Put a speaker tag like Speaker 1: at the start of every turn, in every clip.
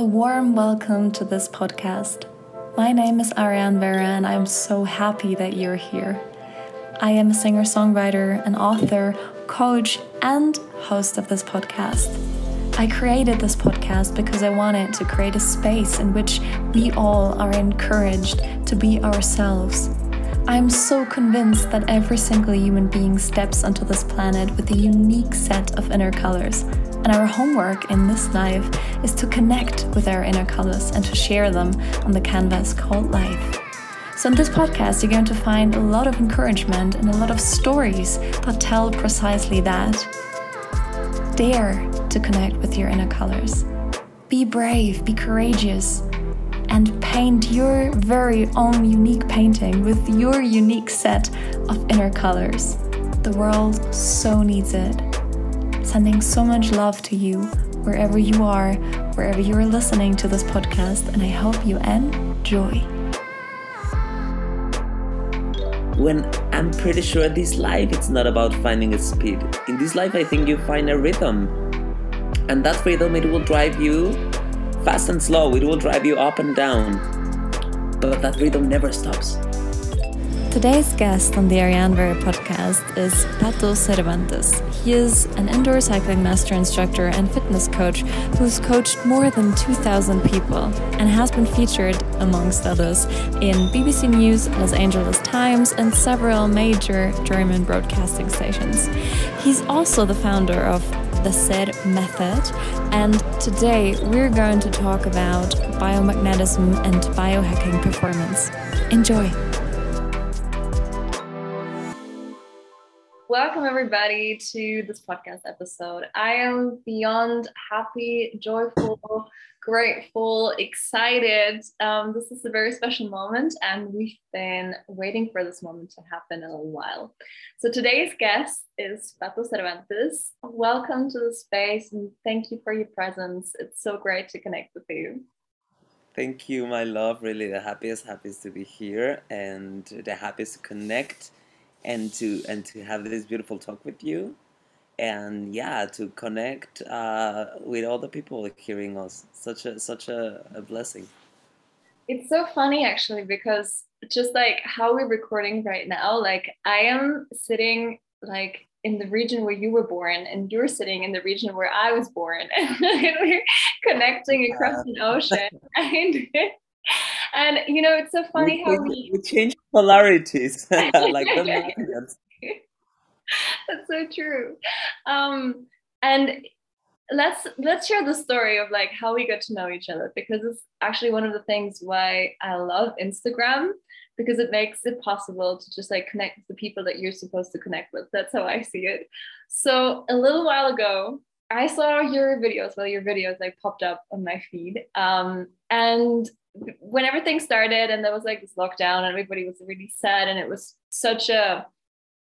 Speaker 1: A warm welcome to this podcast. My name is Ariane Vera, and I'm so happy that you're here. I am a singer songwriter, an author, coach, and host of this podcast. I created this podcast because I wanted to create a space in which we all are encouraged to be ourselves. I'm so convinced that every single human being steps onto this planet with a unique set of inner colors and our homework in this life is to connect with our inner colors and to share them on the canvas called life. So, in this podcast, you're going to find a lot of encouragement and a lot of stories that tell precisely that. Dare to connect with your inner colors. Be brave, be courageous, and paint your very own unique painting with your unique set of inner colors. The world so needs it sending so much love to you wherever you are, wherever you are listening to this podcast, and I hope you enjoy.
Speaker 2: When I'm pretty sure this life it's not about finding a speed. In this life I think you find a rhythm. And that rhythm it will drive you fast and slow, it will drive you up and down. But that rhythm never stops.
Speaker 1: Today's guest on the Ariane Vera podcast is Pato Cervantes. He is an indoor cycling master instructor and fitness coach who's coached more than 2,000 people and has been featured, amongst others, in BBC News, Los Angeles Times, and several major German broadcasting stations. He's also the founder of the SER method, and today we're going to talk about biomagnetism and biohacking performance. Enjoy! Welcome, everybody, to this podcast episode. I am beyond happy, joyful, grateful, excited. Um, this is a very special moment, and we've been waiting for this moment to happen a little while. So, today's guest is Pato Cervantes. Welcome to the space, and thank you for your presence. It's so great to connect with you.
Speaker 2: Thank you, my love. Really, the happiest, happiest to be here, and the happiest to connect and to and to have this beautiful talk with you. And yeah to connect uh, with all the people hearing us. Such a such a, a blessing.
Speaker 1: It's so funny actually because just like how we're recording right now like i am sitting like in the region where you were born and you're sitting in the region where i was born. And we're connecting across an ocean and and you know, it's so funny we, how we,
Speaker 2: we change polarities like the
Speaker 1: That's so true. Um, and let's let's share the story of like how we got to know each other because it's actually one of the things why I love Instagram because it makes it possible to just like connect with the people that you're supposed to connect with. That's how I see it. So a little while ago, I saw your videos. Well, your videos like popped up on my feed, um, and when everything started and there was like this lockdown and everybody was really sad and it was such a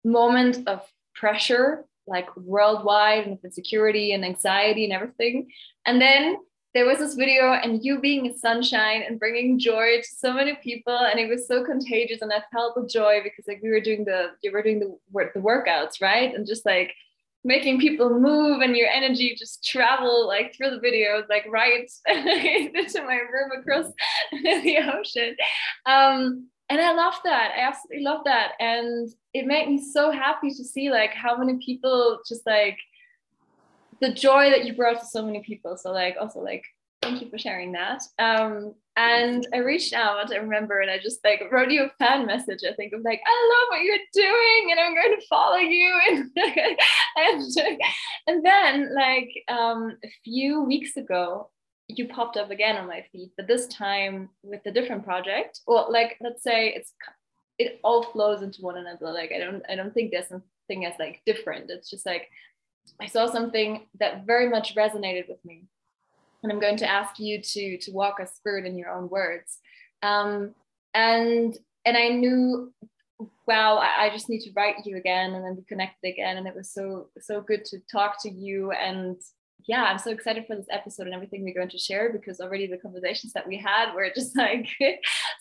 Speaker 1: moment of pressure like worldwide and insecurity and anxiety and everything. And then there was this video and you being sunshine and bringing joy to so many people and it was so contagious and i felt the joy because like we were doing the you were doing the the workouts right? And just like making people move and your energy just travel like through the videos, like right into my room across the ocean. Um, and I love that. I absolutely love that. And it made me so happy to see like how many people just like the joy that you brought to so many people. So like also like thank you for sharing that. Um, and I reached out, I remember, and I just like wrote you a fan message. I think of like, I love what you're doing, and I'm going to follow you. And and, and then like um, a few weeks ago, you popped up again on my feed, but this time with a different project. Well, like let's say it's it all flows into one another. Like I don't I don't think there's something as like different. It's just like I saw something that very much resonated with me and I'm going to ask you to to walk us through it in your own words. Um, and and I knew, wow, I, I, just need to write you again and then be connected again. And it was so so good to talk to you. And yeah, I'm so excited for this episode and everything we're going to share because already the conversations that we had were just like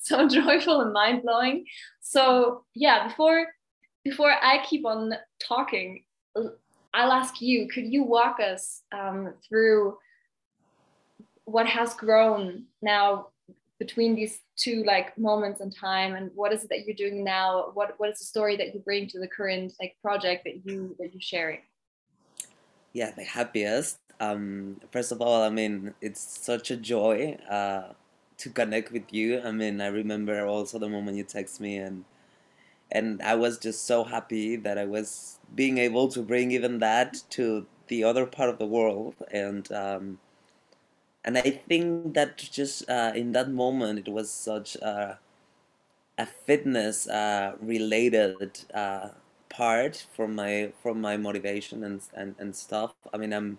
Speaker 1: so joyful and mind blowing. So yeah, before before I keep on talking, I'll ask you, could you walk us um, through what has grown now between these two like moments in time and what is it that you're doing now? What what is the story that you bring to the current like project that you that you're sharing?
Speaker 2: Yeah the happiest. Um first of all i mean it's such a joy uh to connect with you. I mean i remember also the moment you text me and and i was just so happy that i was being able to bring even that to the other part of the world. And um and I think that just uh, in that moment it was such a, a fitness uh, related uh, part from my from my motivation and and, and stuff. I mean I'm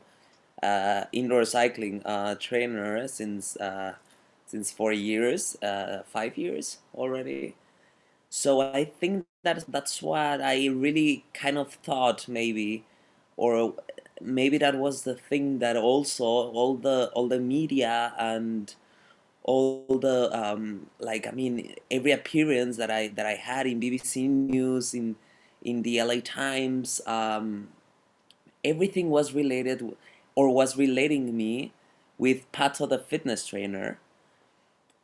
Speaker 2: uh, indoor cycling uh, trainer since uh, since four years, five years already. So I think that that's what I really kind of thought maybe, or maybe that was the thing that also all the all the media and all the um, like I mean every appearance that I that I had in BBC News in in the LA Times um, everything was related or was relating me with Pato the fitness trainer.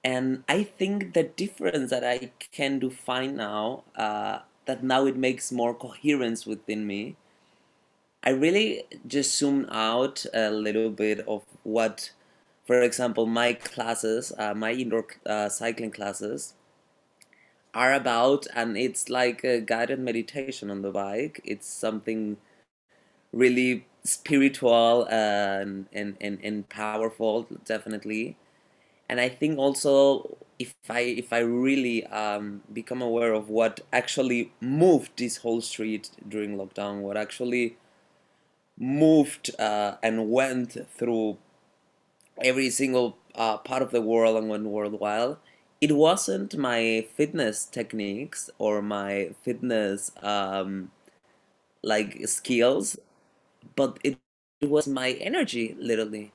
Speaker 2: And I think the difference that I can do find now uh, that now it makes more coherence within me I really just zoom out a little bit of what, for example, my classes, uh, my indoor uh, cycling classes are about, and it's like a guided meditation on the bike. It's something really spiritual and, and, and, and powerful, definitely. And I think also if I if I really um, become aware of what actually moved this whole street during lockdown, what actually moved uh, and went through every single uh, part of the world and went worldwide, it wasn't my fitness techniques or my fitness um, like skills, but it, it was my energy literally.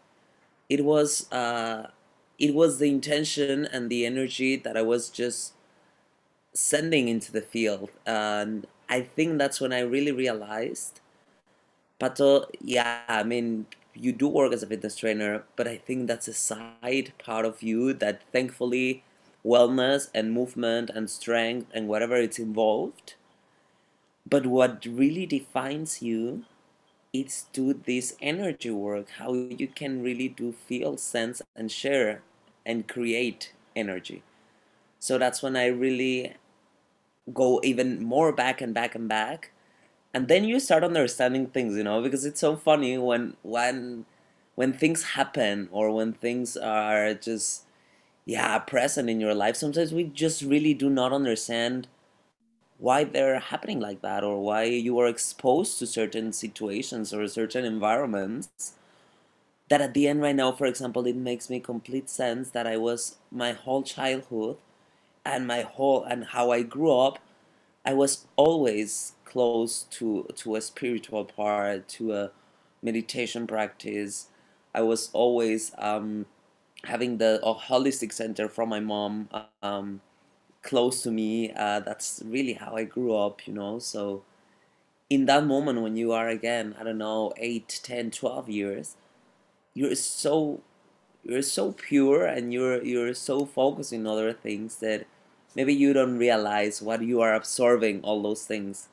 Speaker 2: It was uh, it was the intention and the energy that I was just sending into the field, and I think that's when I really realized Pato, yeah, I mean, you do work as a fitness trainer, but I think that's a side part of you that thankfully wellness and movement and strength and whatever it's involved. But what really defines you is to this energy work, how you can really do feel, sense, and share and create energy. So that's when I really go even more back and back and back and then you start understanding things you know because it's so funny when when when things happen or when things are just yeah present in your life. Sometimes we just really do not understand why they're happening like that or why you are exposed to certain situations or certain environments that at the end right now for example it makes me complete sense that i was my whole childhood and my whole and how i grew up i was always close to to a spiritual part, to a meditation practice. I was always um, having the holistic center from my mom um, close to me. Uh, that's really how I grew up, you know. So in that moment when you are again, I don't know, 8, 10, 12 years, you're so you're so pure and you're you're so focused in other things that maybe you don't realize what you are absorbing all those things.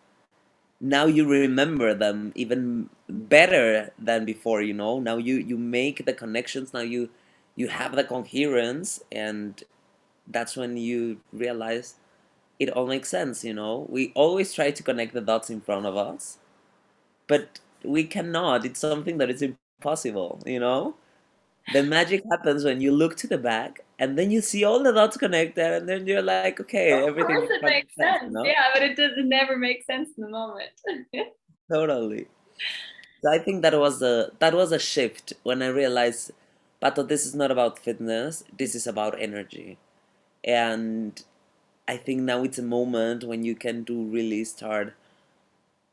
Speaker 2: Now you remember them even better than before you know? Now you you make the connections. Now you you have the coherence and that's when you realize it all makes sense you know? We always try to connect the dots in front of us but we cannot. It's something that is impossible you know the magic happens when you look to the back and then you see all the dots connected and then you're like okay
Speaker 1: of
Speaker 2: everything
Speaker 1: course it makes sense, sense. no? yeah but it doesn't never make sense in the moment.
Speaker 2: Totally. So i think that was a that was a shift when i realized but this is not about fitness this is about energy. And i think now it's a moment when you can do really start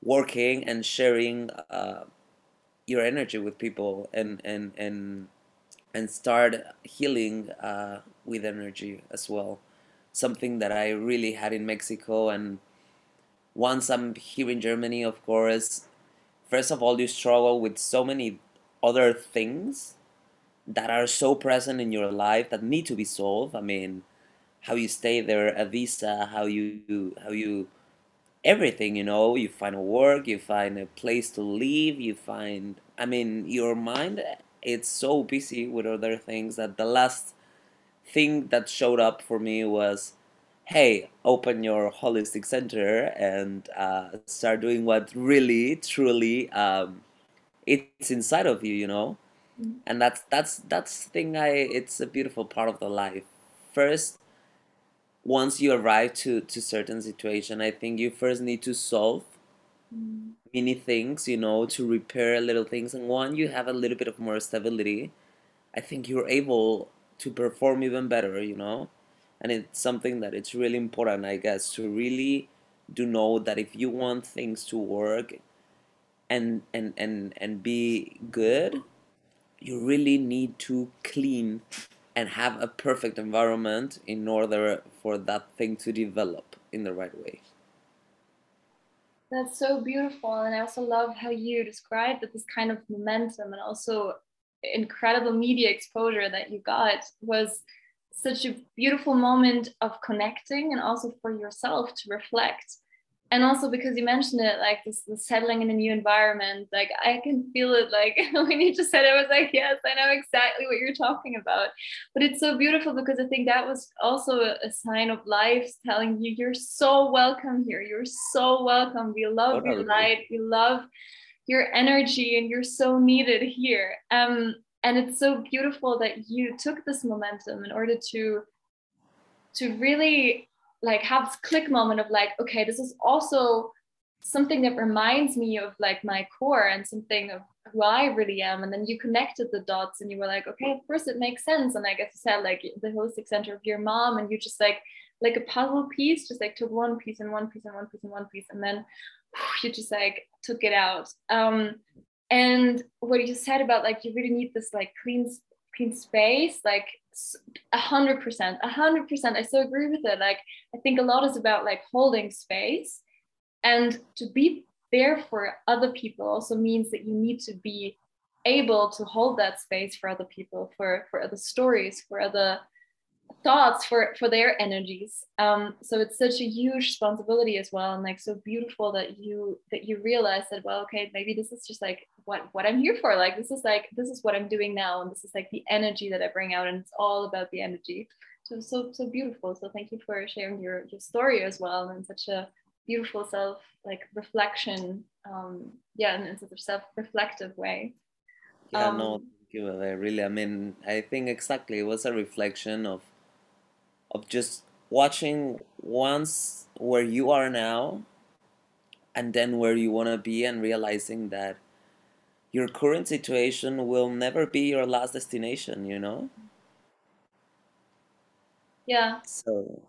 Speaker 2: working and sharing uh, your energy with people and and and and start healing uh, with energy as well. Something that I really had in Mexico. And once I'm here in Germany, of course, first of all, you struggle with so many other things that are so present in your life that need to be solved. I mean, how you stay there, a visa, how you how you everything, you know, you find a work, you find a place to live, you find I mean, your mind it's so busy with other things that the last thing that showed up for me was hey, open your holistic center and uh, start doing what really, truly um, it's inside of you, you know
Speaker 1: Mm.
Speaker 2: and that's that's that's the thing i it's a beautiful part of the life first once you arrive to to certain situation i think you first need to solve Many things you know to repair little things. And when you have a little bit of more stability. I think you're able to perform even better you know? And it's something that it's really important i guess to really do know that if you want things to work and and and and be good you really need to clean and have a perfect environment in order for that thing to develop in the right way.
Speaker 1: That's so beautiful. And I also love how you described that this kind of momentum and also incredible media exposure that you got was such a beautiful moment of connecting and also for yourself to reflect and also because you mentioned it like this, this settling in a new environment like i can feel it like when you just said it, I was like yes i know exactly what you're talking about. But it's so beautiful because i think that was also a, sign of life telling you you're so welcome here. You're so welcome. We love your light. We love your energy and you're so needed here. Um and it's so beautiful that you took this momentum in order to to really like have this click moment of like okay this is also something that reminds me of like my core and something of who I really am. And then you connected the dots and you were like, okay, of course it makes sense. And I guess you said like the holistic center of your mom, and you just like like a puzzle piece, just like took one piece and one piece and one piece and one piece, and then you just like took it out. Um, and what you said about like you really need this like clean clean space, like a hundred percent, a hundred percent. I so agree with it. Like I think a lot is about like holding space and to be there for other people also means that you need to be able to hold that space for other people, for for other stories, for other thoughts for for their energies. Um so it's such a huge responsibility as well and like so beautiful that you that you realize that well okay maybe this is just like what what i'm here for. Like this is like this is what i'm doing now and this is like the energy that i bring out and it's all about the energy. So so so beautiful. So thank you for sharing your your story as well and such a beautiful self like reflection um yeah in, in such a self-reflective way.
Speaker 2: Yeah, no,
Speaker 1: um
Speaker 2: thank you. I really, I mean, I think exactly it was a reflection of of just watching once where you are now and then where you want to be and realizing that your current situation will never be your last destination, you know?
Speaker 1: yeah
Speaker 2: So,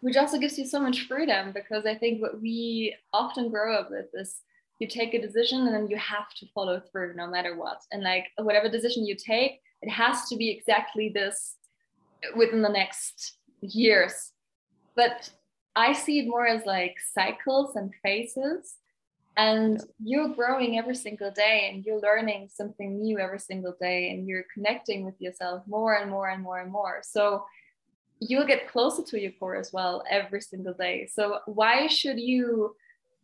Speaker 1: which also gives you so much freedom because I think what we often grow up with is you take a decision and then you have to follow through no matter what. And like whatever decision you take, it has to be exactly this within the next years. But I see it more as like cycles and phases. And you're growing every single day and you're learning something new every single day and you're connecting with yourself more and more and more and more. So you'll get closer to your core as well every single day. So why should you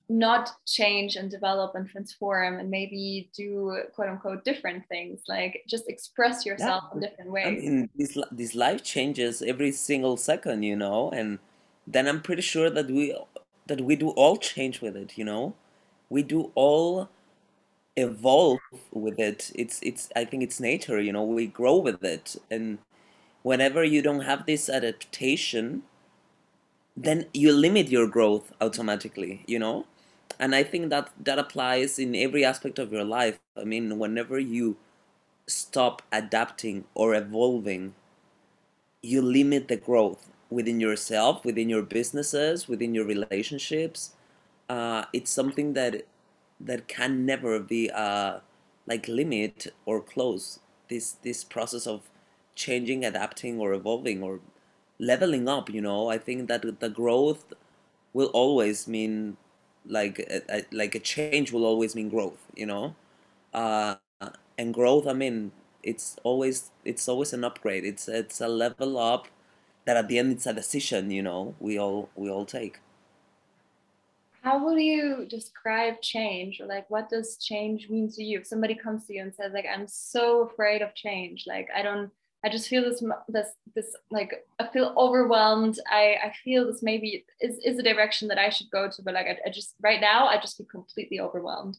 Speaker 1: not change and develop and transform and maybe do quote unquote different things like just express
Speaker 2: yeah.
Speaker 1: yourself in different
Speaker 2: I
Speaker 1: ways
Speaker 2: mean, this this life changes every single second, you know, and then I'm pretty sure that we that we do all change with it, you know. We do all evolve with it. It's it's I think it's nature, you know. We grow with it, and whenever you don't have this adaptation, then you limit your growth automatically, you know. And I think that that applies in every aspect of your life. I mean, whenever you stop adapting or evolving, you limit the growth within yourself, within your businesses, within your relationships. Uh, it's something that that can never be uh, like limit or close this this process of changing, adapting, or evolving or leveling up. You know, I think that the growth will always mean like a, a, like a change will always mean growth. You know, uh, and growth. I mean, it's always it's always an upgrade it's it's a level up that at the end it's a decision you know we all we all take
Speaker 1: how would you describe change like what does change mean to you if somebody comes to you and says like i'm so afraid of change like i don't i just feel this this this like i feel overwhelmed i i feel this maybe is is a direction that i should go to but like I, I just right now i just feel completely overwhelmed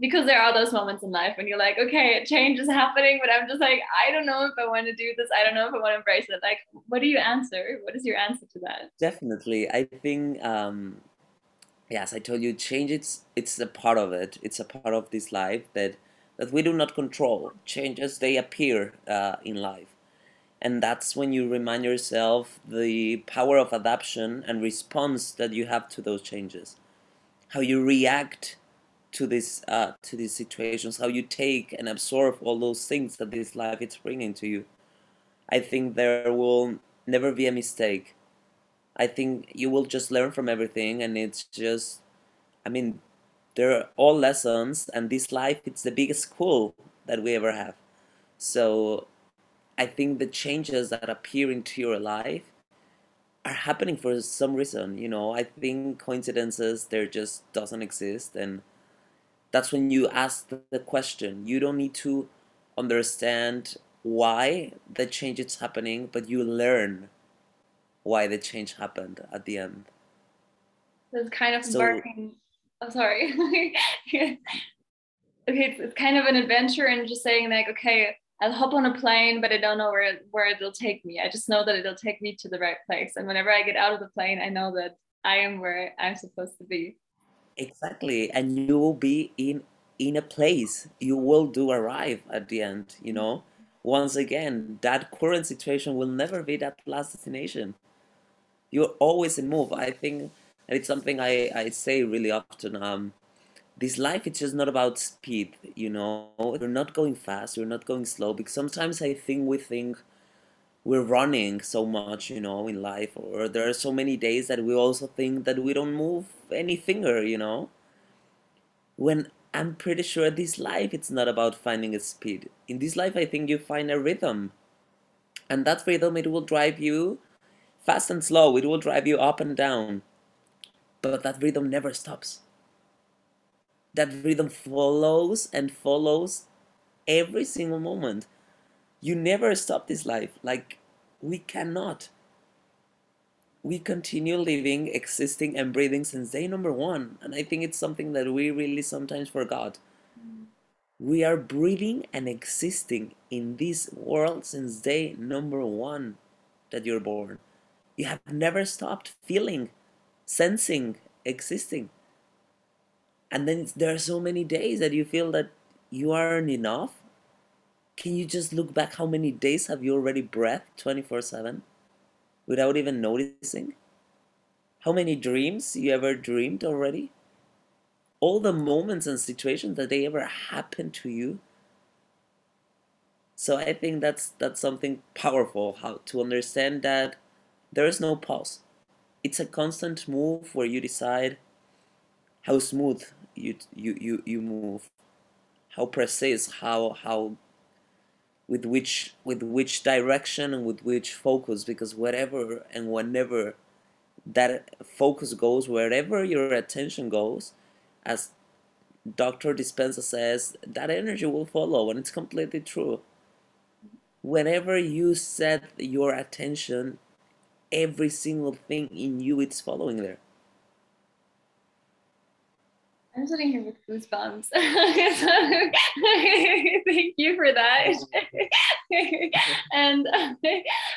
Speaker 1: because there are those moments in life when you're like, okay, a change is happening, but I'm just like, I don't know if I want to do this. I don't know if I want to embrace it. Like, what do you answer? What is your answer to that?
Speaker 2: Definitely. I think, um, yes, I told you, change, it's, it's a part of it. It's a part of this life that, that we do not control. Changes, they appear uh, in life. And that's when you remind yourself the power of adaptation and response that you have to those changes. How you react to this uh, to these situations, how you take and absorb all those things that this life is bringing to you. I think there will never be a mistake. I think you will just learn from everything, and it's just, I mean, they're all lessons, and this life it's the biggest school that we ever have. So, I think the changes that appear into your life are happening for some reason. You know, I think coincidences there just doesn't exist, and that's when you ask the question. You don't need to understand why the change is happening, but you learn why the change happened at the end.
Speaker 1: It's kind of so, embarking. Oh, sorry. okay, it's, it's kind of an adventure and just saying like, okay, I'll hop on a plane, but I don't know where where it'll take me. I just know that it'll take me to the right place. And whenever I get out of the plane, I know that I am where I'm supposed to be.
Speaker 2: Exactly, and you will be in in a place. You will do arrive at the end. You know, once again, that current situation will never be that last destination. You're always in move. I think, and it's something I I say really often. Um, this life it's just not about speed. You know, you're not going fast. You're not going slow. Because sometimes I think we think we're running so much, you know, in life, or there are so many days that we also think that we don't move any finger, you know. When I'm pretty sure this life it's not about finding a speed. In this life, I think you find a rhythm, and that rhythm it will drive you fast and slow. It will drive you up and down, but that rhythm never stops. That rhythm follows and follows every single moment you never stop this life. Like, we cannot. We continue living, existing, and breathing since day number one. And I think it's something that we really sometimes forgot. We are breathing and existing in this world since day number one that you're born. You have never stopped feeling, sensing, existing. And then there are so many days that you feel that you aren't enough can you just look back how many days have you already breathed 24 7 without even noticing? How many dreams you ever dreamed already? All the moments and situations that they ever happened to you. So I think that's that's something powerful how to understand that there is no pause. It's a constant move where you decide how smooth you you you, you move, how precise, how how with which with which direction and with which focus because whatever and whenever that focus goes wherever your attention goes as dr dispenza says that energy will follow and it's completely true. Whenever you set your attention every single thing in you it's following there
Speaker 1: I'm sitting here with goosebumps. Thank you for that. and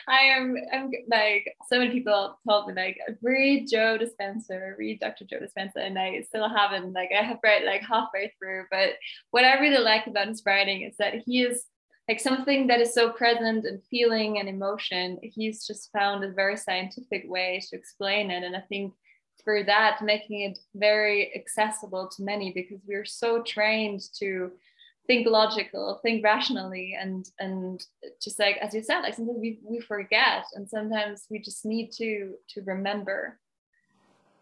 Speaker 1: I am, I'm like, so many people told me like, read Joe Dispenza, read Dr. Joe Dispenza, and I still haven't. Like, I have read like halfway through. But what I really like about his writing is that he is like something that is so present and feeling and emotion. He's just found a very scientific way to explain it, and I think through that making it very accessible to many because we're so trained to think logical think rationally and and just like as you said like sometimes we, we forget and sometimes we just need to to remember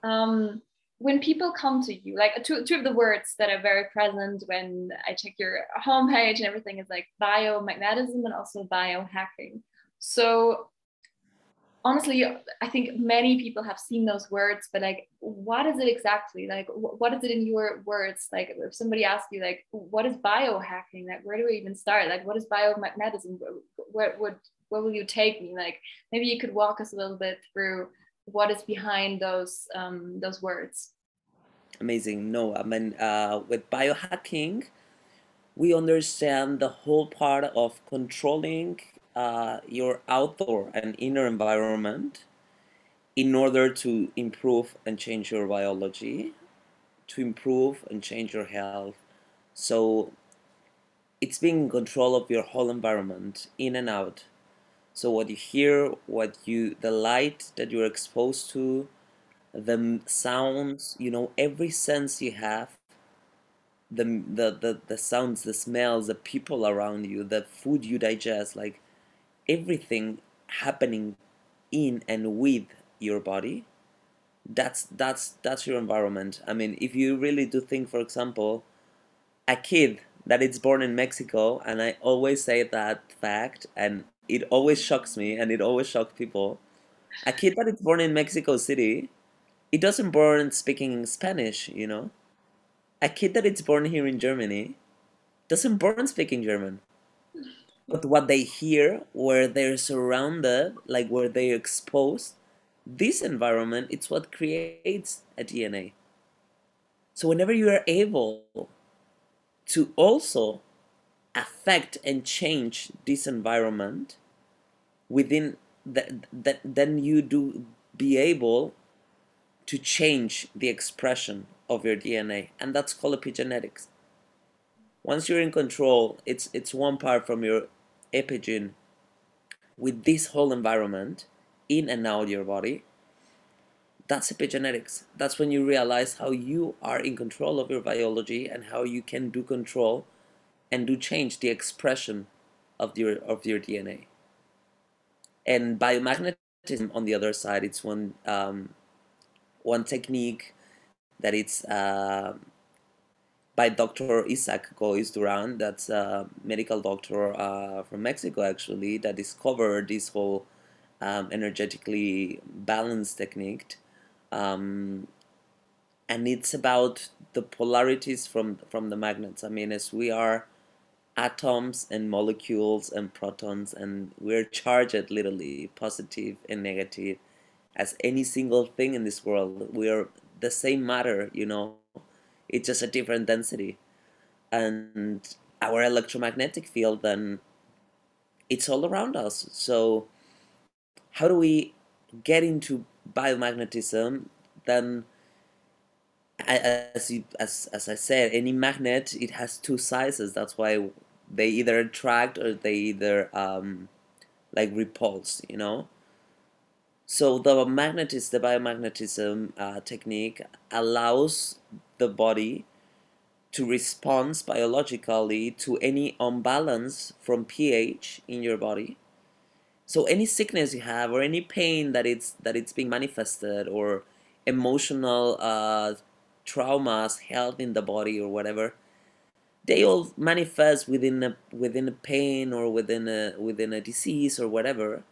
Speaker 1: um when people come to you, like two, two of the words that are very present when I check your homepage and everything is like biomagnetism and also biohacking. So honestly, I think many people have seen those words, but like, what is it exactly? Like, what is it in your words? Like, if somebody asks you, like, what is biohacking? Like, where do we even start? Like, what is biomagnetism? Where would where will you take me? Like, maybe you could walk us a little bit through what is behind those um, those words.
Speaker 2: Amazing. No, I mean, uh, with biohacking, we understand the whole part of controlling uh, your outdoor and inner environment in order to improve and change your biology, to improve and change your health. So it's being in control of your whole environment, in and out. So what you hear, what you, the light that you're exposed to, the sounds, you know, every sense you have, the, the, the, the sounds, the smells, the people around you, the food you digest, like everything happening in and with your body that's that's that's your environment. I mean if you really do think for example a kid that is born in mexico and i always say that fact and it always shocks me and it always shocks people a kid that is born in mexico city it doesn't born speaking spanish you know? A kid that is born here in germany doesn't born speaking german but what they hear where they're surrounded like where they're exposed this environment it's what creates a dna so whenever you are able to also affect and change this environment within that, that then you do be able to change the expression of your dna and that's called epigenetics. Once you're in control it's it's one part from your epigene with this whole environment in and out your body, that's epigenetics. That's when you realize how you are in control of your biology and how you can do control and do change the expression of your of your DNA. And biomagnetism, on the other side, it's one um, one technique that it's uh, by Dr. Isaac Goiz Duran, that's a medical doctor uh, from Mexico actually, that discovered this whole um, energetically balanced technique. Um, and it's about the polarities from from the magnets. I mean, as we are atoms and molecules and protons, and we're charged literally positive and negative as any single thing in this world. We are the same matter, you know, it's just a different density. And our electromagnetic field then it's all around us. So how do we get into biomagnetism? Then as you, as as I said any magnet it has two sizes. That's why they either attract or they either um, like repulse you know so the magnetism the biomagnetism uh, technique allows the body to respond biologically to any imbalance from pH in your body. So any sickness you have or any pain that it's that it's being manifested or emotional uh, traumas held in the body or whatever, they all manifest within a within a pain or within a within a disease or whatever.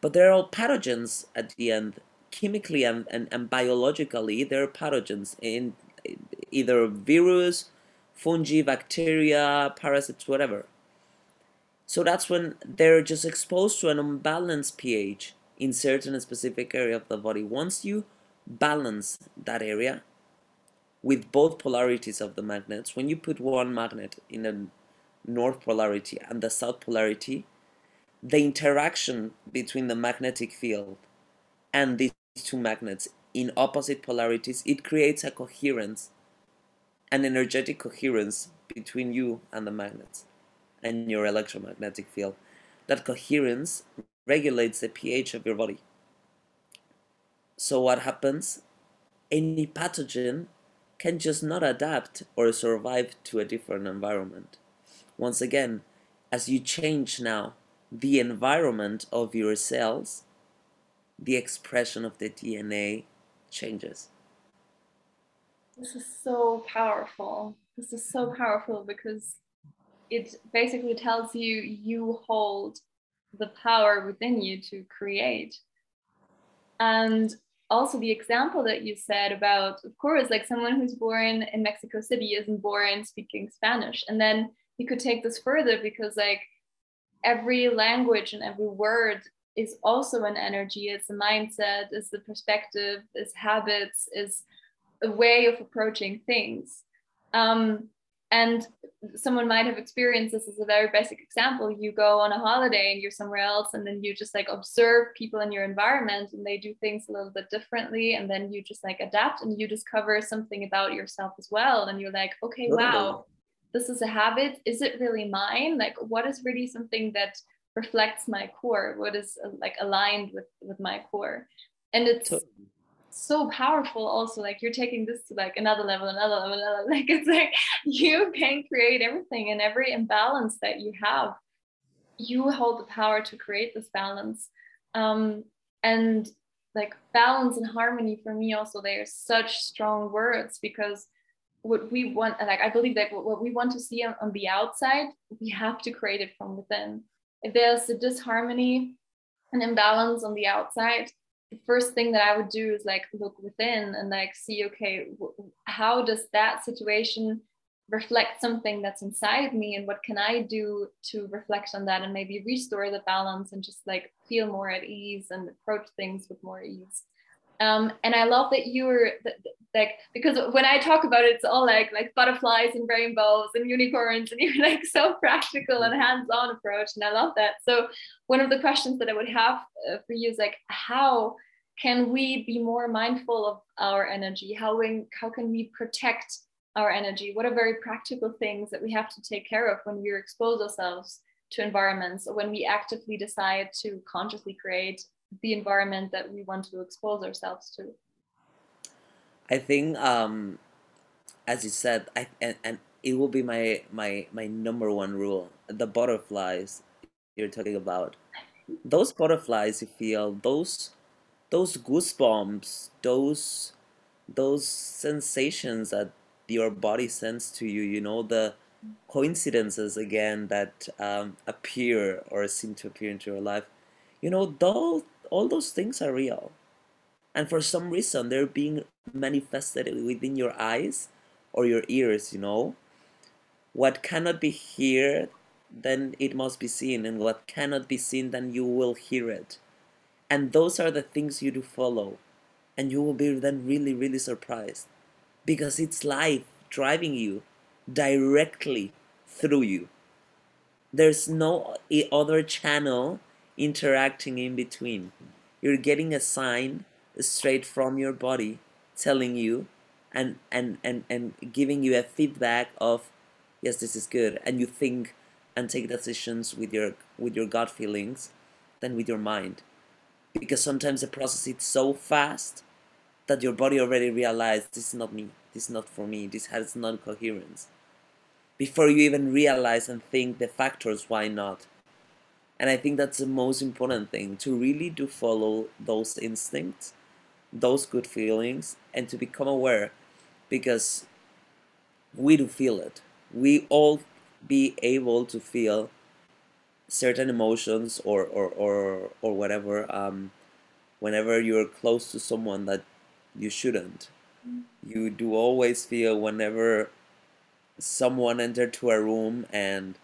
Speaker 2: But they're all pathogens at the end, chemically and, and, and biologically, they're pathogens in either virus, fungi, bacteria, parasites, whatever. So that's when they're just exposed to an unbalanced pH in certain specific area of the body. Once you balance that area with both polarities of the magnets, when you put one magnet in the north polarity and the south polarity, the interaction between the magnetic field and these two magnets in opposite polarities, it creates a coherence, an energetic coherence between you and the magnets and your electromagnetic field. That coherence regulates the pH of your body. So what happens? Any pathogen can just not adapt or survive to a different environment. Once again, as you change now the environment of your cells, the expression of the DNA changes.
Speaker 1: This is so powerful. This is so powerful because it basically tells you you hold the power within you to create. And also the example that you said about, of course, like someone who's born in Mexico City isn't born speaking Spanish. And then you could take this further because like every language and every word is also an energy, it's a mindset, it's the perspective, it's habits, is a way of approaching things. Um, and someone might have experienced this as a very basic example. You go on a holiday and you're somewhere else, and then you just like observe people in your environment and they do things a little bit differently. And then you just like adapt and you discover something about yourself as well. And you're like, okay, wow, this is a habit. Is it really mine? Like, what is really something that reflects my core? What is uh, like aligned with with my core? And it's so powerful also like you're taking this to like another level another level another like it's like you can create everything and every imbalance that you have you hold the power to create this balance um and like balance and harmony for me also they are such strong words because what we want like i believe that what we want to see on, on the outside we have to create it from within if there's a disharmony an imbalance on the outside the first thing that I would do is like look within and like see, okay, how does that situation reflect something that's inside me and what can I do to reflect on that and maybe restore the balance and just like feel more at ease and approach things with more ease. Um, and I love that you were like because when I talk about it, it's all like like butterflies and rainbows and unicorns, and you're like so practical and hands-on approach, and I love that. So one of the questions that I would have uh, for you is like, how can we be more mindful of our energy? How we, how can we protect our energy? What are very practical things that we have to take care of when we expose ourselves to environments or when we actively decide to consciously create the environment that we want to expose ourselves to.
Speaker 2: I think um as you said i and, and it will be my my my number one rule the butterflies you're talking about. Those butterflies you feel those those goosebumps those those sensations that your body sends to you you know the coincidences again that um, appear or seem to appear into your life. You know those all those things are real. And for some reason, they're being manifested within your eyes or your ears, you know. What cannot be heard, then it must be seen. And what cannot be seen, then you will hear it. And those are the things you do follow. And you will be then really, really surprised. Because it's life driving you directly through you. There's no other channel interacting in between. You're getting a sign straight from your body telling you and, and, and, and giving you a feedback of yes this is good and you think and take decisions with your with your gut feelings than with your mind because sometimes the process is so fast that your body already realized this is not me this is not for me this has non coherence. before you even realize and think the factors why not and I think that's the most important thing to really do follow those instincts, those good feelings, and to become aware because we do feel it. We all be able to feel certain emotions or, or, or, or whatever um, whenever you're close to someone that you shouldn't. You do always feel whenever someone enter to a room and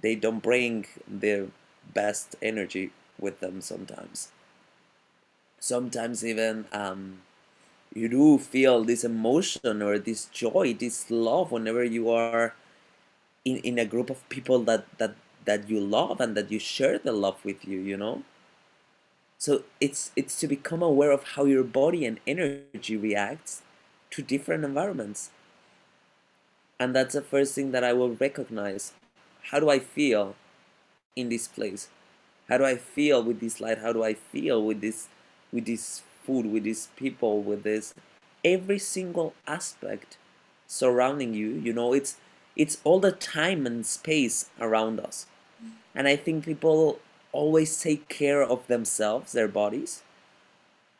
Speaker 2: they don't bring their best energy with them sometimes. Sometimes even um, you do feel this emotion or this joy, this love whenever you are in, in a group of people that, that, that you love and that you share the love with you, you know? So it's it's to become aware of how your body and energy reacts to different environments. And that's the first thing that I will recognize. How do I feel? In this place? How do I feel with this light? How do I feel with this with this food, with these people, with this every single aspect surrounding you, you know, it's it's all the time and space around us. And I think people always take care of themselves, their bodies,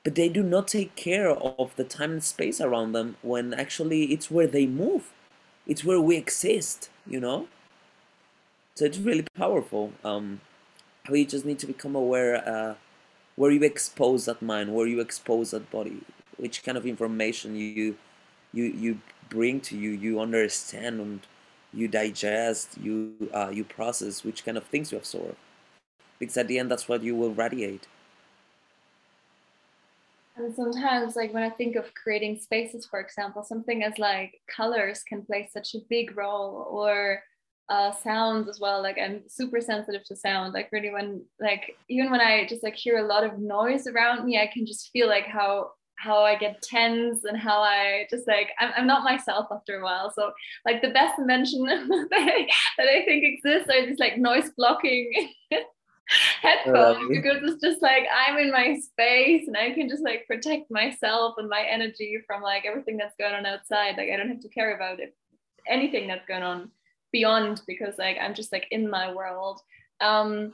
Speaker 2: but they do not take care of the time and space around them when actually it's where they move it's where we exist you know so it's really powerful. Um how you just need to become aware uh where you expose that mind where you expose that body which kind of information you you you bring to you you understand and you digest you uh, you process which kind of things you absorb because at the end that's what you will radiate.
Speaker 1: And sometimes like when i think of creating spaces for example something as like colors can play such a big role or uh, sounds as well like i'm super sensitive to sound like really when like even when i just like hear a lot of noise around me i can just feel like how how I get tense and how I just like I'm, I'm not myself after a while. So like the best invention that, I, that I think exists are these like noise blocking headphones because it's just like I'm in my space and I can just like protect myself and my energy from like everything that's going on outside. Like I don't have to care about it, anything that's going on beyond because like I'm just like in my world. Um,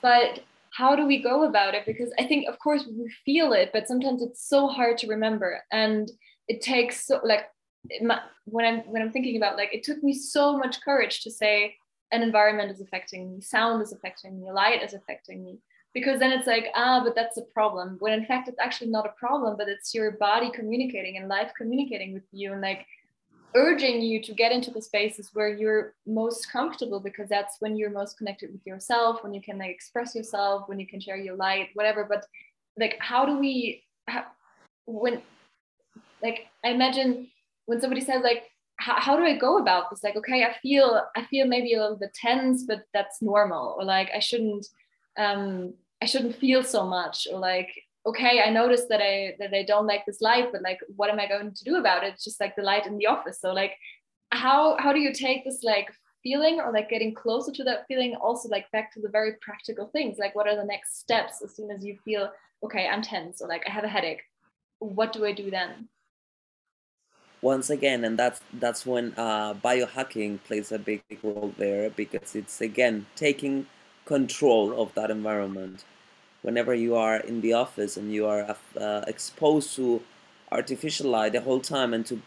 Speaker 1: but how do we go about it? Because i think of course we feel it but sometimes it's so hard to remember. And it takes so like when i'm when i'm thinking about like it took me so much courage to say an environment is affecting me. Sound is affecting me. Light is affecting me. Because then it's like ah but that's a problem. When in fact it's actually not a problem but it's your body communicating and life communicating with you and like urging you to get into the spaces where you're most comfortable because that's when you're most connected with yourself when you can like express yourself when you can share your light whatever. But like how do we how, when like i imagine when somebody says like how, how do i go about this? Like okay i feel i feel maybe a little bit tense but that's normal or like i shouldn't um i shouldn't feel so much or like okay i noticed that i that i don't like this light but like what am i going to do about it? It's just like the light in the office. So like how how do you take this like feeling or like getting closer to that feeling also like back to the very practical things? Like what are the next steps as soon as you feel okay i'm tense or like i have a headache? What do i do then?
Speaker 2: Once again and that's that's when uh, biohacking plays a big, big role there because it's again taking control of that environment whenever you are in the office and you are uh, exposed to artificial light the whole time and to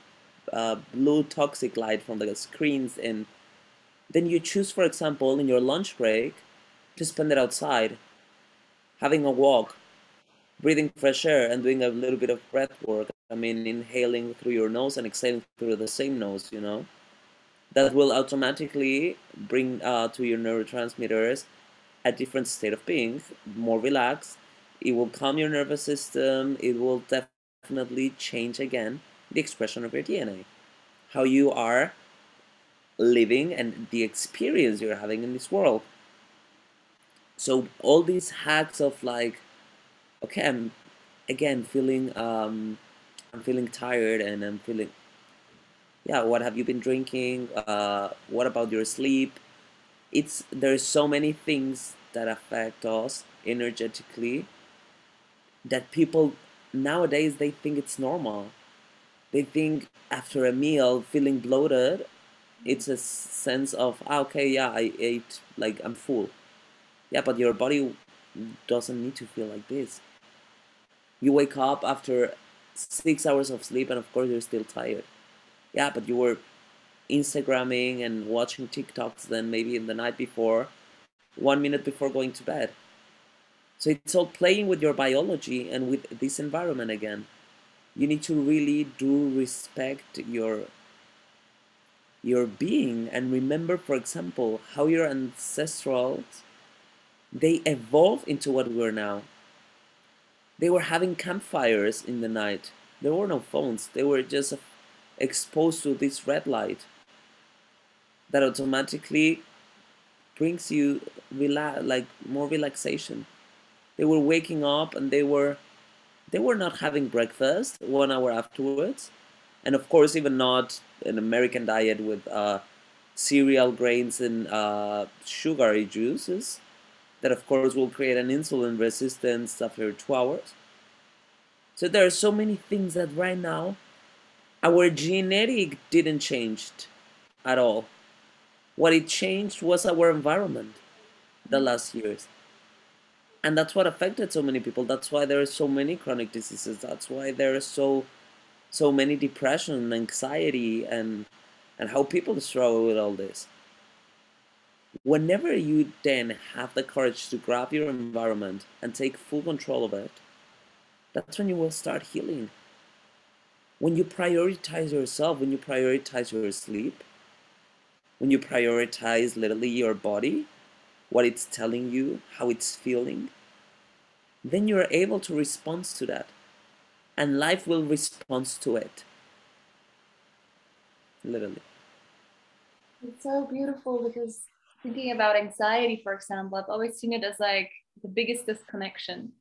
Speaker 2: uh, blue toxic light from the screens and then you choose for example in your lunch break to spend it outside having a walk breathing fresh air and doing a little bit of breath work i mean inhaling through your nose and exhaling through the same nose you know? That will automatically bring uh, to your neurotransmitters a different state of being, more relaxed. It will calm your nervous system. It will definitely change again the expression of your DNA, how you are living and the experience you're having in this world. So all these hacks of like, okay, I'm again feeling um, I'm feeling tired and I'm feeling yeah. What have you been drinking? Uh, what about your sleep? It's there's so many things that affect us energetically that people nowadays they think it's normal. They think after a meal feeling bloated it's a sense of ah, okay yeah i ate like i'm full. Yeah but your body doesn't need to feel like this. You wake up after six hours of sleep and of course you're still tired. Yeah but you were Instagramming and watching TikToks than maybe in the night before, one minute before going to bed. So it's all playing with your biology and with this environment again. You need to really do respect your your being and remember for example how your ancestrals they evolved into what we're now they were having campfires in the night there were no phones they were just exposed to this red light that automatically brings you relax like more relaxation. They were waking up and they were they were not having breakfast one hour afterwards. And of course even not an american diet with uh, cereal grains and uh, sugary juices that of course will create an insulin resistance after two hours. So there are so many things that right now our genetic didn't change at all what it changed was our environment the mm. last years. and that's what affected so many people. That's why there are so many chronic diseases. That's why there are so so many depression anxiety and and how people struggle with all this. Whenever you then have the courage to grab your environment and take full control of it that's when you will start healing. When you prioritize yourself when you prioritize your sleep when you prioritize literally your body what it's telling you, how it's feeling, then you're able to respond to that. And life will respond to it. Literally.
Speaker 1: It's so beautiful because thinking about anxiety, for example, I've always seen it as like the biggest disconnection.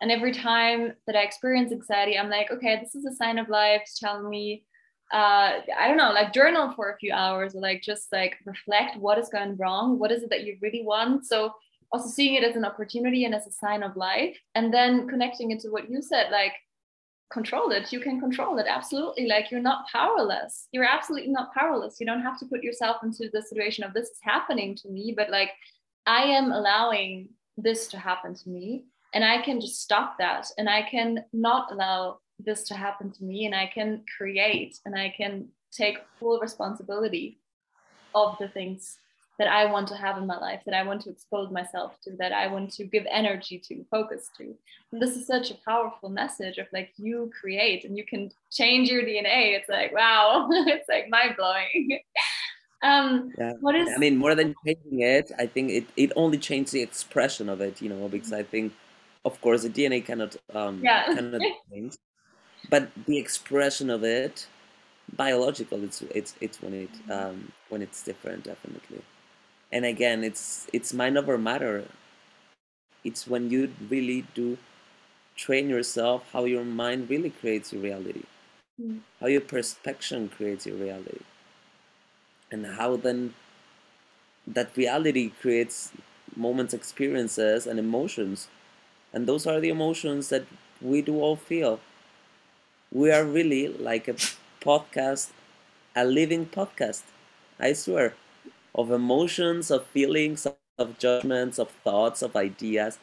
Speaker 1: And every time that I experience anxiety, I'm like, okay, this is a sign of life telling me uh, I don't know, like journal for a few hours or like just like reflect what is going wrong, what is it that you really want. So also seeing it as an opportunity and as a sign of life, and then connecting it to what you said, like control it. You can control it absolutely. Like you're not powerless. You're absolutely not powerless. You don't have to put yourself into the situation of this is happening to me, but like I am allowing this to happen to me, and I can just stop that, and I can not allow this to happen to me and I can create and I can take full responsibility of the things that I want to have in my life, that I want to expose myself to, that I want to give energy to, focus to. And this is such a powerful message of like you create and you can change your DNA. It's like, wow, it's like mind blowing. um,
Speaker 2: yeah. what is I mean, more than changing it, I think it, it only changed the expression of it, you know, because I think of course the DNA cannot um yeah. cannot change but the expression of it biological it's it's it's when it um, when it's different definitely. And again it's it's mind over matter. It's when you really do train yourself how your mind really creates your reality. Mm. how your perception creates your reality. And how then that reality creates moments experiences and emotions. And those are the emotions that we do all feel we are really like a podcast, a living podcast. I swear, of emotions, of feelings, of judgments, of thoughts, of ideas.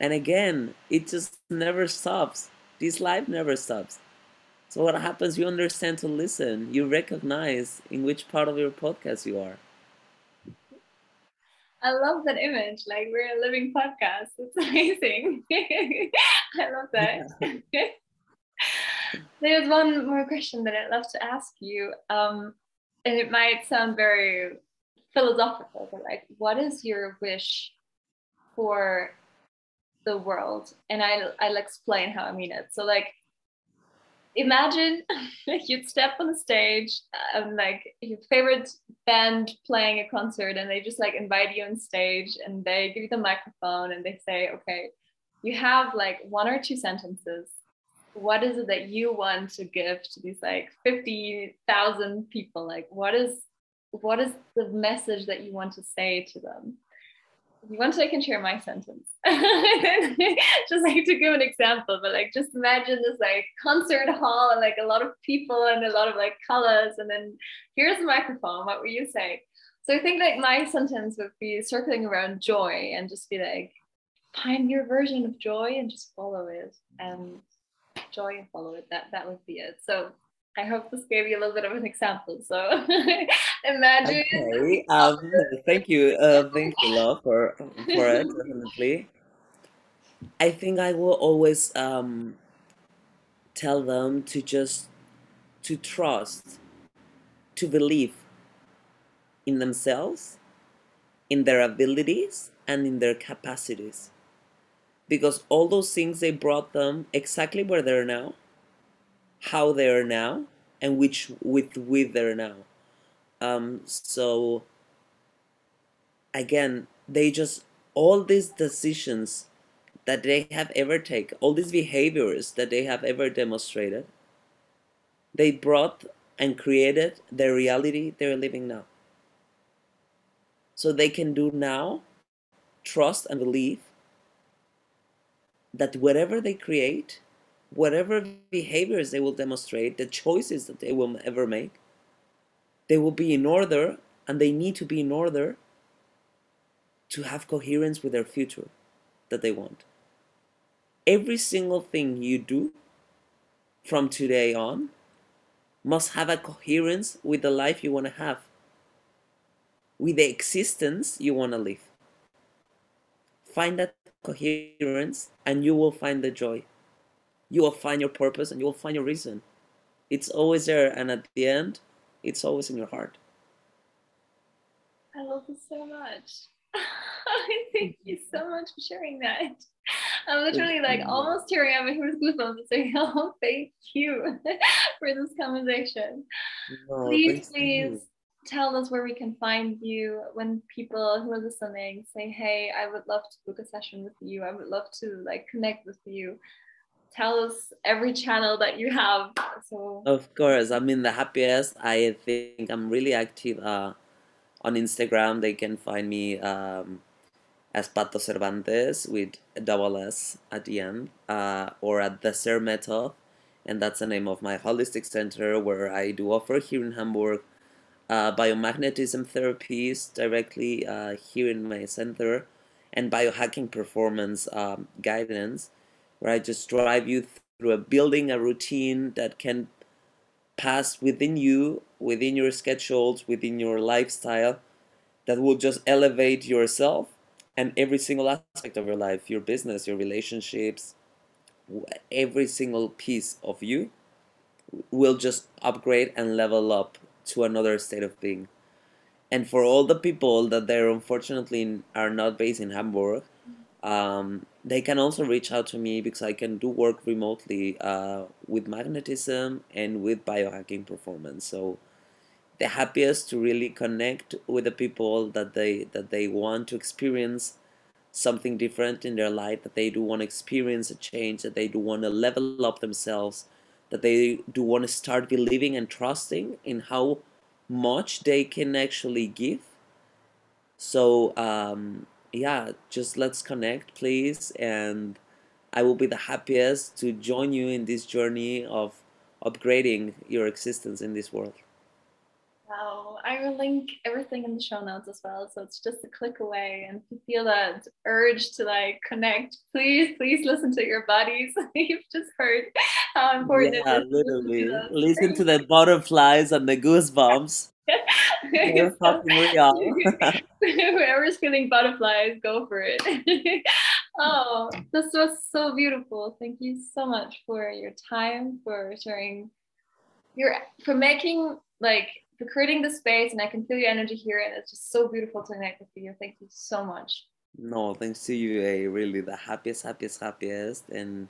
Speaker 2: And again, it just never stops. This life never stops. So what happens? You understand to listen. You recognize in which part of your podcast you are.
Speaker 1: I love that image. Like we're a living podcast. It's amazing. I love that. There's one more question that I'd love to ask you. Um, and it might sound very philosophical, but like, what is your wish for the world? And I, I'll explain how I mean it. So, like, imagine you'd step on the stage, um, like your favorite band playing a concert, and they just like invite you on stage and they give you the microphone and they say, okay, you have like one or two sentences what is it that you want to give to these like 50,000 people? Like, what is what is the message that you want to say to them? If you want to, I can share my sentence. just like to give an example, but like just imagine this like concert hall and like a lot of people and a lot of like colors, and then here's the microphone. What will you say? So I think like my sentence would be circling around joy and just be like, find your version of joy and just follow it. And joy and follow it. That that would be it. So I hope this gave you a little bit of an example. So imagine.
Speaker 2: Okay. Um, thank you. Uh, thank you, love, for for it. Definitely. I think I will always um, tell them to just to trust, to believe in themselves, in their abilities, and in their capacities because all those things they brought them exactly where they're now, how they're now, and which with with they're now. Um, so again, they just all these decisions that they have ever taken, all these behaviors that they have ever demonstrated, they brought and created the reality they're living now. So they can do now, trust and believe that whatever they create, whatever behaviors they will demonstrate, the choices that they will ever make, they will be in order and they need to be in order to have coherence with their future that they want. every single thing you do from today on must have a coherence with the life you want to have, with the existence you want to live. Find that coherence and you will find the joy. You will find your purpose and you will find your reason. It's always there, and at the end, it's always in your heart.
Speaker 1: I love this so much. Thank you so much for sharing that. I'm literally like almost tearing up. Here's goosebumps and saying, "Oh, thank you for this conversation." No, please, please tell us where we can find you when people who are listening say, "Hey, I would love to book a session with you. I would love to like connect with you." Tell us every channel that you have. So
Speaker 2: of course, I'm in the happiest. I think I'm really active uh, on Instagram. They can find me. Um, as Pato Cervantes with double S at the end, uh, or at the Ser and that's the name of my holistic center where I do offer here in Hamburg uh, biomagnetism therapies directly uh, here in my center, and biohacking performance um, guidance, where I just drive you through a building a routine that can pass within you, within your schedules, within your lifestyle, that will just elevate yourself and every single aspect of your life your business your relationships every single piece of you will just upgrade and level up to another state of being. And for all the people that they're unfortunately are not based in hamburg um, they can also reach out to me because i can do work remotely uh, with magnetism and with biohacking performance. So the happiest to really connect with the people that they that they want to experience something different in their life that they do want to experience a change that they do want to level up themselves that they do want to start believing and trusting in how much they can actually give so um, yeah just let's connect please and i will be the happiest to join you in this journey of upgrading your existence in this world
Speaker 1: Wow. I will link everything in the show notes as well. So it's just a click away. And if you feel that urge to like connect, please, please listen to your bodies. You've just heard how important yeah, it is.
Speaker 2: Literally. To listen to the butterflies and the goosebumps. Real.
Speaker 1: Whoever's feeling butterflies, go for it. oh, this was so beautiful. Thank you so much for your time, for sharing your for making like for creating the space and I can feel your energy here and it's just so beautiful to connect with you. Thank you so much.
Speaker 2: No, thanks to you, A. Really, the happiest, happiest, happiest. And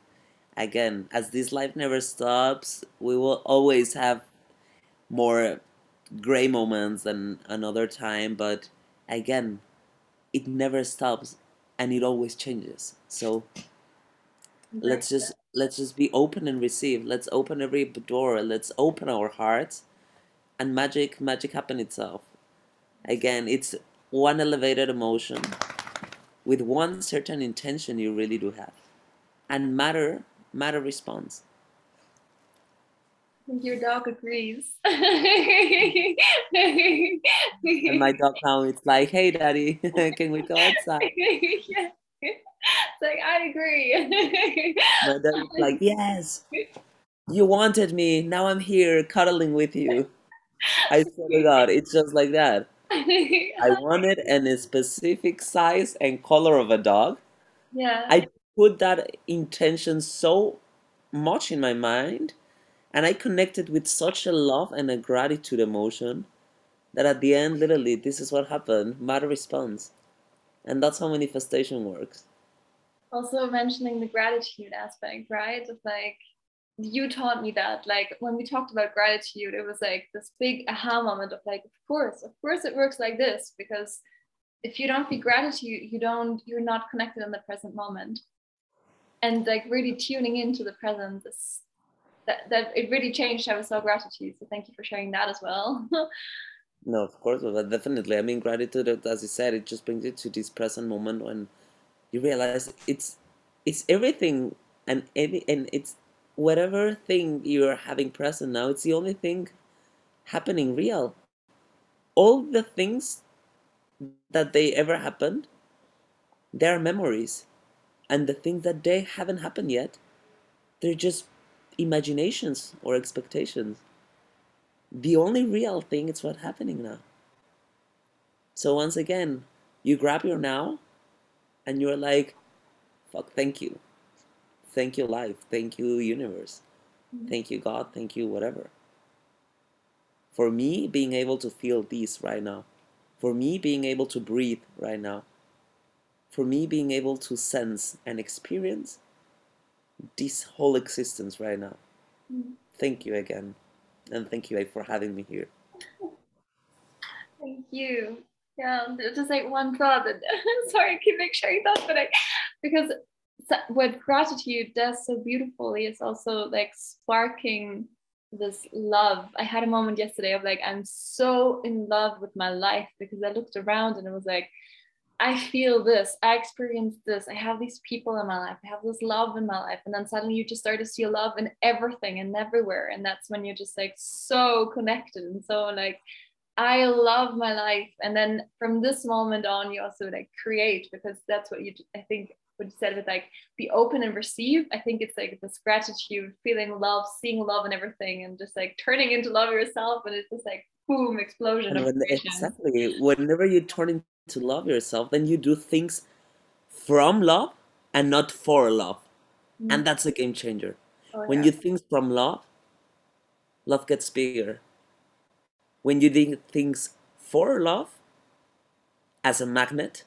Speaker 2: again, as this life never stops, we will always have more gray moments than another time. But again, it never stops and it always changes. So let's just let's just be open and receive. Let's open every door. Let's open our hearts and magic magic happen itself again it's one elevated emotion with one certain intention you really do have and matter matter responds
Speaker 1: your dog agrees
Speaker 2: and my dog now it's like hey daddy can we go outside yeah.
Speaker 1: it's like i agree
Speaker 2: my dog is like yes you wanted me now i'm here cuddling with you I swear to God, it's just like that. I wanted in a specific size and color of a dog.
Speaker 1: Yeah.
Speaker 2: I put that intention so much in my mind and I connected with such a love and a gratitude emotion that at the end, literally, this is what happened. Matter responds. And that's how manifestation works.
Speaker 1: Also mentioning the gratitude aspect, right? Of like you taught me that like when we talked about gratitude it was like this big aha moment of like of course of course it works like this because if you don't feel gratitude you don't you're not connected in the present moment and like really tuning into the present that, that it really changed i was so gratitude so thank you for sharing that as well
Speaker 2: no of course definitely I mean gratitude as you said it just brings you to this present moment when you realize it's it's everything and any and it's whatever thing you're having present now, it's the only thing happening real. All the things that they ever happened, they are memories. And the things that they haven't happened yet they're just imaginations or expectations. The only real thing is what's happening now. So once again you grab your now and you're like fuck thank you. Thank you life. Thank you universe. Mm-hmm. Thank you god. Thank you whatever. For me being able to feel this right now. For me being able to breathe right now for me being able to sense and experience this whole existence right now
Speaker 1: Mm.
Speaker 2: thank you again and thank you for having me here
Speaker 1: Thank you. Yeah, just like one thought that sorry, I keep sharing thoughts, but I because what gratitude does so beautifully is also like sparking this love. I had a moment yesterday of like I'm so in love with my life because I looked around and it was like I feel this, I experience this, I have these people in my life, I have this love in my life. And then suddenly you just start to see love in everything and everywhere. And that's when you're just like so connected and so like I love my life. And then from this moment on, you also like create because that's what you, I think, what you said with like be open and receive. I think it's like this gratitude, feeling love, seeing love and everything, and just like turning into love yourself. And it's just like boom, explosion
Speaker 2: when, exactly whenever you turn into love yourself then you do things from love and not for love
Speaker 1: Mm.
Speaker 2: and that's a game changer
Speaker 1: Oh,
Speaker 2: when
Speaker 1: yeah.
Speaker 2: you think from love love gets bigger when you do things for love as a magnet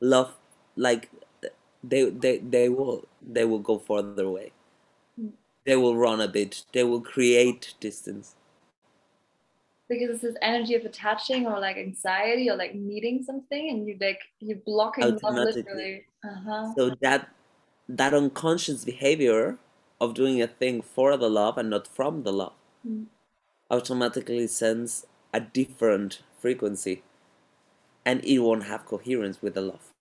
Speaker 2: love like they they they will they will go further away
Speaker 1: Mm.
Speaker 2: they will run a bit they will create distance
Speaker 1: because it's this energy of attaching or like anxiety or like needing something and you like you're blocking love
Speaker 2: Automatically.
Speaker 1: literally. Uh-huh.
Speaker 2: so that that unconscious behavior of doing a thing for the love and not from the love
Speaker 1: Mm.
Speaker 2: automatically sends a different frequency and it won't have coherence with the love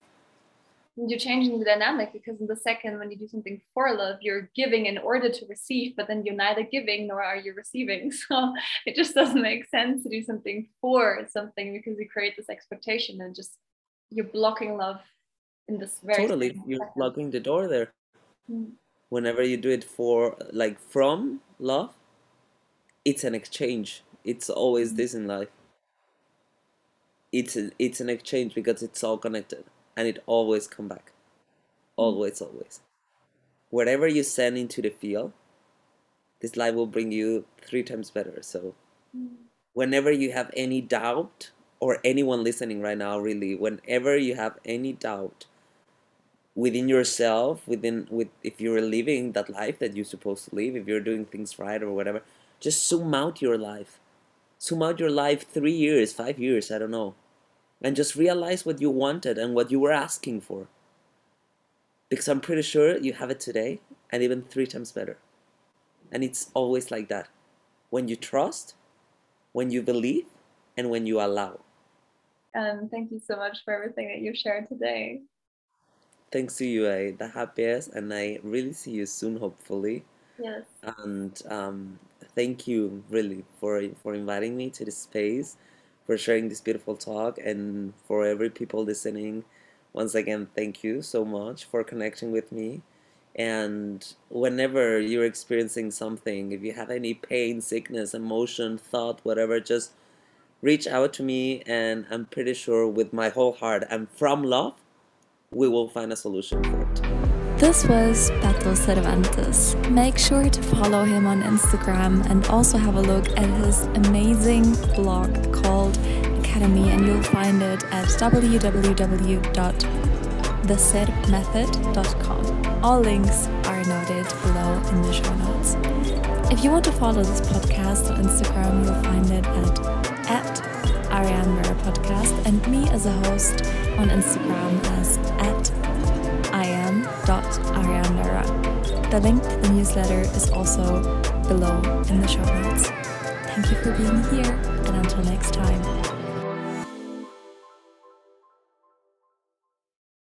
Speaker 1: you're changing the dynamic because in the second when you do something for love, you're giving in order to receive, but then you're neither giving nor are you receiving. So it just doesn't make sense to do something for something because you create this expectation and just you're blocking love in this very
Speaker 2: totally you're
Speaker 1: second.
Speaker 2: blocking the door there
Speaker 1: Mm.
Speaker 2: whenever you do it for like from love it's an exchange it's always this in life it's a, it's an exchange because it's all connected and it always come back. Always always. Whatever you send into the field this life will bring you three times better. So
Speaker 1: Mm.
Speaker 2: whenever you have any doubt or anyone listening right now really whenever you have any doubt within yourself within with if you're living that life that you're supposed to live if you're doing things right or whatever just zoom out your life. Zoom out your life three years five years i don't know and just realize what you wanted and what you were asking for. Because i'm pretty sure you have it today and even three times better. And it's always like that. When you trust when you believe and when you allow.
Speaker 1: Um, thank you so much for everything that you've shared today.
Speaker 2: thanks to you. I the happiest and i really see you soon hopefully.
Speaker 1: Yes.
Speaker 2: and um, thank you really for for inviting me to this space for sharing this beautiful talk and for every people listening once again thank you so much for connecting with me. And whenever you're experiencing something if you have any pain sickness emotion thought whatever just reach out to me and i'm pretty sure with my whole heart and from love we will find a solution for it
Speaker 3: This was Beto Cervantes. Make sure to follow him on Instagram and also have a look at his amazing blog called Academy, and you'll find it at www.thesermethod.com. All links are noted below in the show notes. If you want to follow this podcast on Instagram, you'll find it at, at Ariane Vera Podcast and me as a host on Instagram as at am The link to the newsletter is also below in the show notes. Thank you for being here, and until next time.